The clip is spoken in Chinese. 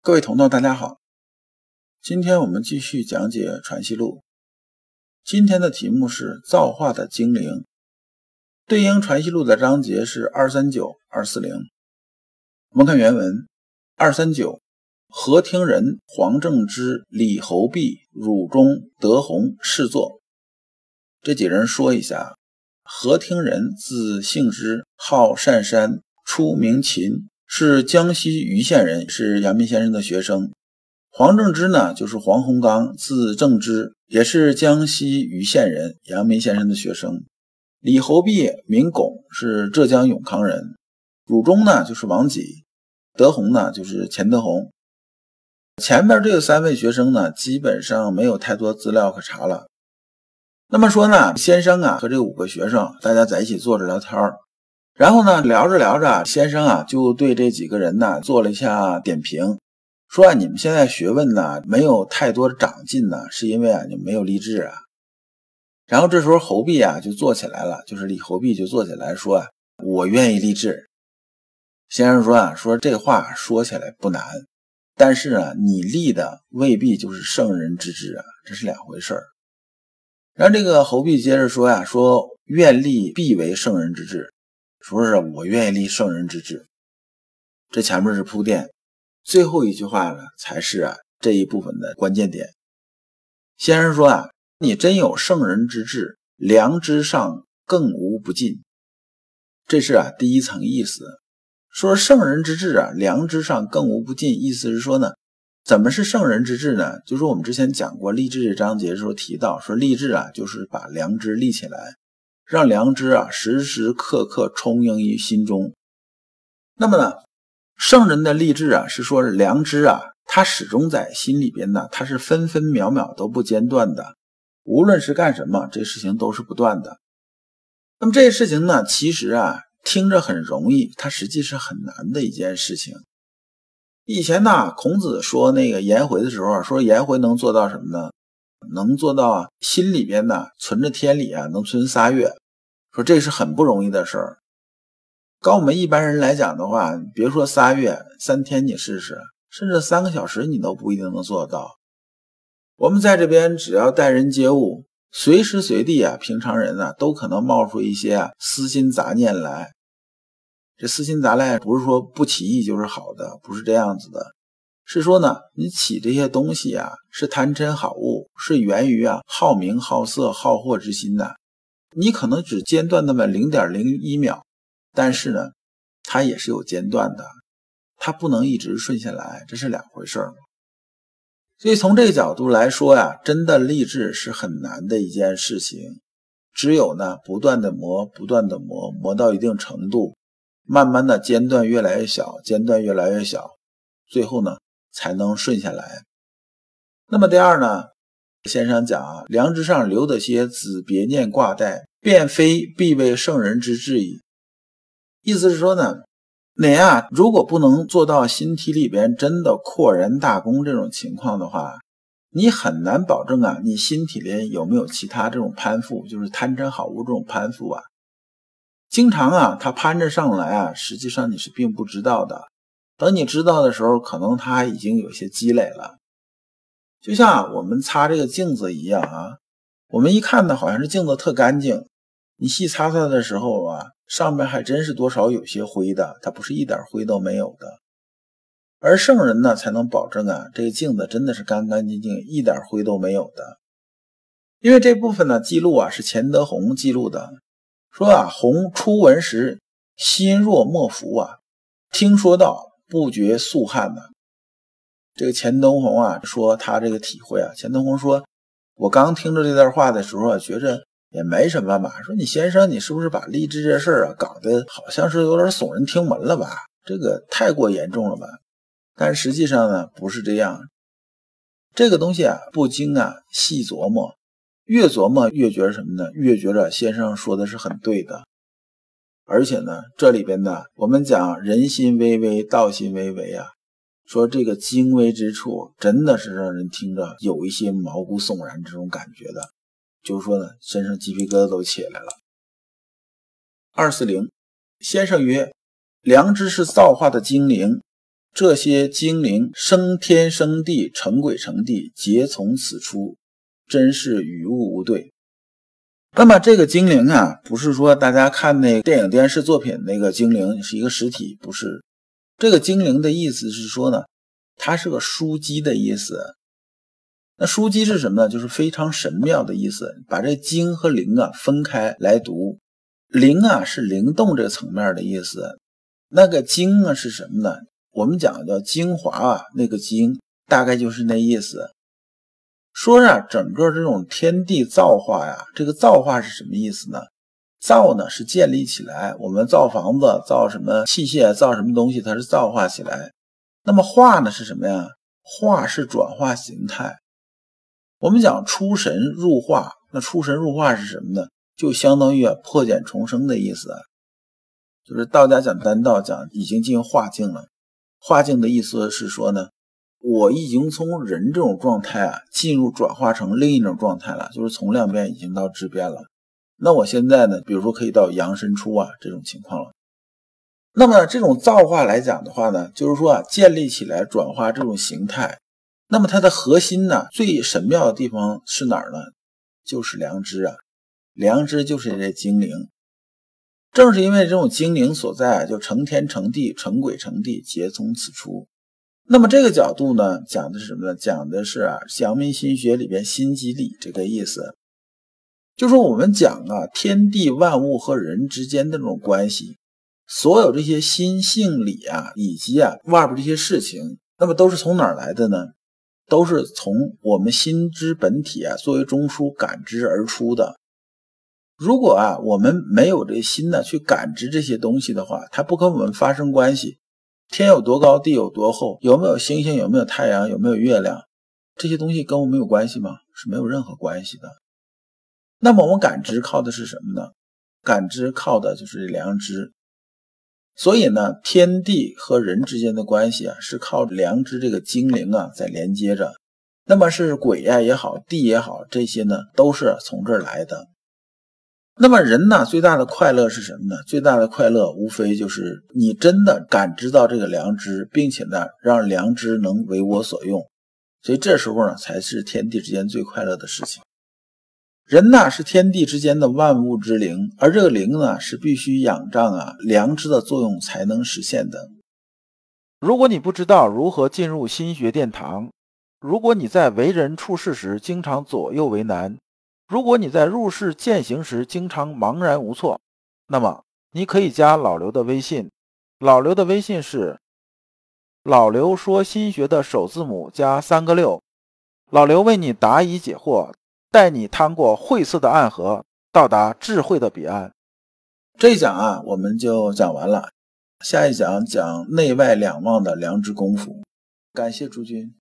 各位同道，大家好，今天我们继续讲解《传习录》。今天的题目是造化的精灵，对应《传习录》的章节是二三九、二四零。我们看原文：二三九，何听人、黄正之、李侯弼、汝中、德宏侍坐。这几人说一下。何听人，字幸之，号善山，出名秦，是江西余县人，是阳明先生的学生。黄正之呢，就是黄洪刚，字正之，也是江西余县人，阳明先生的学生。李侯弼名巩，是浙江永康人。汝中呢，就是王己。德宏呢，就是钱德宏。前面这三位学生呢，基本上没有太多资料可查了。那么说呢，先生啊和这五个学生大家在一起坐着聊天，然后呢聊着聊着，先生啊就对这几个人呢做了一下点评，说啊你们现在学问呢没有太多的长进呢，是因为啊你没有立志啊。然后这时候侯弼啊就坐起来了，就是李侯弼就坐起来说啊我愿意立志。先生说啊说这话说起来不难，但是啊你立的未必就是圣人之志啊，这是两回事儿。然后这个侯弼接着说呀，说愿立必为圣人之志，说是我愿意立圣人之志。这前面是铺垫，最后一句话呢才是啊这一部分的关键点。先生说啊，你真有圣人之志，良知上更无不尽。这是啊第一层意思，说圣人之志啊，良知上更无不尽，意思是说呢。怎么是圣人之志呢？就是我们之前讲过立志这章节的时候提到，说立志啊，就是把良知立起来，让良知啊时时刻刻充盈于心中。那么呢，圣人的立志啊，是说良知啊，它始终在心里边呢，它是分分秒秒都不间断的，无论是干什么，这事情都是不断的。那么这些事情呢，其实啊，听着很容易，它实际是很难的一件事情。以前呢，孔子说那个颜回的时候，说颜回能做到什么呢？能做到啊，心里边呢存着天理啊，能存仨月，说这是很不容易的事儿。跟我们一般人来讲的话，别说仨月，三天你试试，甚至三个小时你都不一定能做到。我们在这边只要待人接物，随时随地啊，平常人呢都可能冒出一些啊私心杂念来。这私心杂念不是说不起意就是好的，不是这样子的，是说呢，你起这些东西啊，是贪嗔好恶，是源于啊好名好色好货之心的。你可能只间断那么零点零一秒，但是呢，它也是有间断的，它不能一直顺下来，这是两回事儿。所以从这个角度来说呀，真的励志是很难的一件事情，只有呢不断的磨，不断的磨，磨到一定程度。慢慢的间断越来越小，间断越来越小，最后呢才能顺下来。那么第二呢，先生讲啊，良知上留的些子别念挂带，便非必为圣人之志矣。意思是说呢，你啊，如果不能做到心体里边真的阔然大公这种情况的话，你很难保证啊，你心体里有没有其他这种攀附，就是贪嗔好恶这种攀附啊。经常啊，他攀着上来啊，实际上你是并不知道的。等你知道的时候，可能他已经有些积累了。就像我们擦这个镜子一样啊，我们一看呢，好像是镜子特干净。你细擦擦的时候啊，上面还真是多少有些灰的，它不是一点灰都没有的。而圣人呢，才能保证啊，这个镜子真的是干干净净，一点灰都没有的。因为这部分呢，记录啊是钱德洪记录的。说啊，洪初闻时，心若莫服啊。听说到，不觉肃汗呐。这个钱东红啊，说他这个体会啊。钱东红说，我刚听着这段话的时候啊，觉着也没什么吧。说你先生，你是不是把励志这事儿啊搞得好像是有点耸人听闻了吧？这个太过严重了吧？但实际上呢，不是这样。这个东西啊，不经啊细琢磨，越琢磨越觉得什么呢？越觉得先生说的是很对的。而且呢，这里边呢，我们讲人心微微，道心微微啊，说这个精微之处，真的是让人听着有一些毛骨悚然这种感觉的。就是说呢，身上鸡皮疙瘩都起来了。二四零，先生曰：“良知是造化的精灵，这些精灵生天生地，成鬼成地，皆从此出，真是与物无对。”那么这个精灵啊，不是说大家看那电影电视作品那个精灵是一个实体，不是。这个精灵的意思是说呢，它是个枢机的意思。那枢机是什么呢？就是非常神妙的意思。把这精和灵啊分开来读，灵啊是灵动这个层面的意思，那个精啊是什么呢？我们讲叫精华啊，那个精大概就是那意思。说呀，整个这种天地造化呀，这个造化是什么意思呢？造呢是建立起来，我们造房子、造什么器械、造什么东西，它是造化起来。那么化呢是什么呀？化是转化形态。我们讲出神入化，那出神入化是什么呢？就相当于啊破茧重生的意思，就是道家讲丹道讲已经进入化境了。化境的意思是说呢，我已经从人这种状态啊进入转化成另一种状态了，就是从量变已经到质变了。那我现在呢，比如说可以到阳神出啊这种情况了。那么这种造化来讲的话呢，就是说啊建立起来转化这种形态。那么它的核心呢，最神妙的地方是哪儿呢？就是良知啊，良知就是这精灵。正是因为这种精灵所在啊，就成天成地，成鬼成地，皆从此出。那么这个角度呢，讲的是什么呢？讲的是啊，阳明心学里边心即理这个意思。就说我们讲啊，天地万物和人之间的这种关系，所有这些心性理啊，以及啊外边这些事情，那么都是从哪儿来的呢？都是从我们心之本体啊作为中枢感知而出的。如果啊我们没有这心呢去感知这些东西的话，它不跟我们发生关系。天有多高，地有多厚，有没有星星，有没有太阳，有没有月亮，这些东西跟我们有关系吗？是没有任何关系的。那么我们感知靠的是什么呢？感知靠的就是良知。所以呢，天地和人之间的关系啊，是靠良知这个精灵啊在连接着。那么是鬼呀也好，地也好，这些呢都是从这儿来的。那么人呢，最大的快乐是什么呢？最大的快乐无非就是你真的感知到这个良知，并且呢，让良知能为我所用。所以这时候呢，才是天地之间最快乐的事情。人呐是天地之间的万物之灵，而这个灵呢是必须仰仗啊良知的作用才能实现的。如果你不知道如何进入心学殿堂，如果你在为人处事时经常左右为难，如果你在入世践行时经常茫然无措，那么你可以加老刘的微信。老刘的微信是老刘说心学的首字母加三个六，老刘为你答疑解惑。带你趟过晦涩的暗河，到达智慧的彼岸。这一讲啊，我们就讲完了。下一讲讲内外两忘的良知功夫。感谢诸君。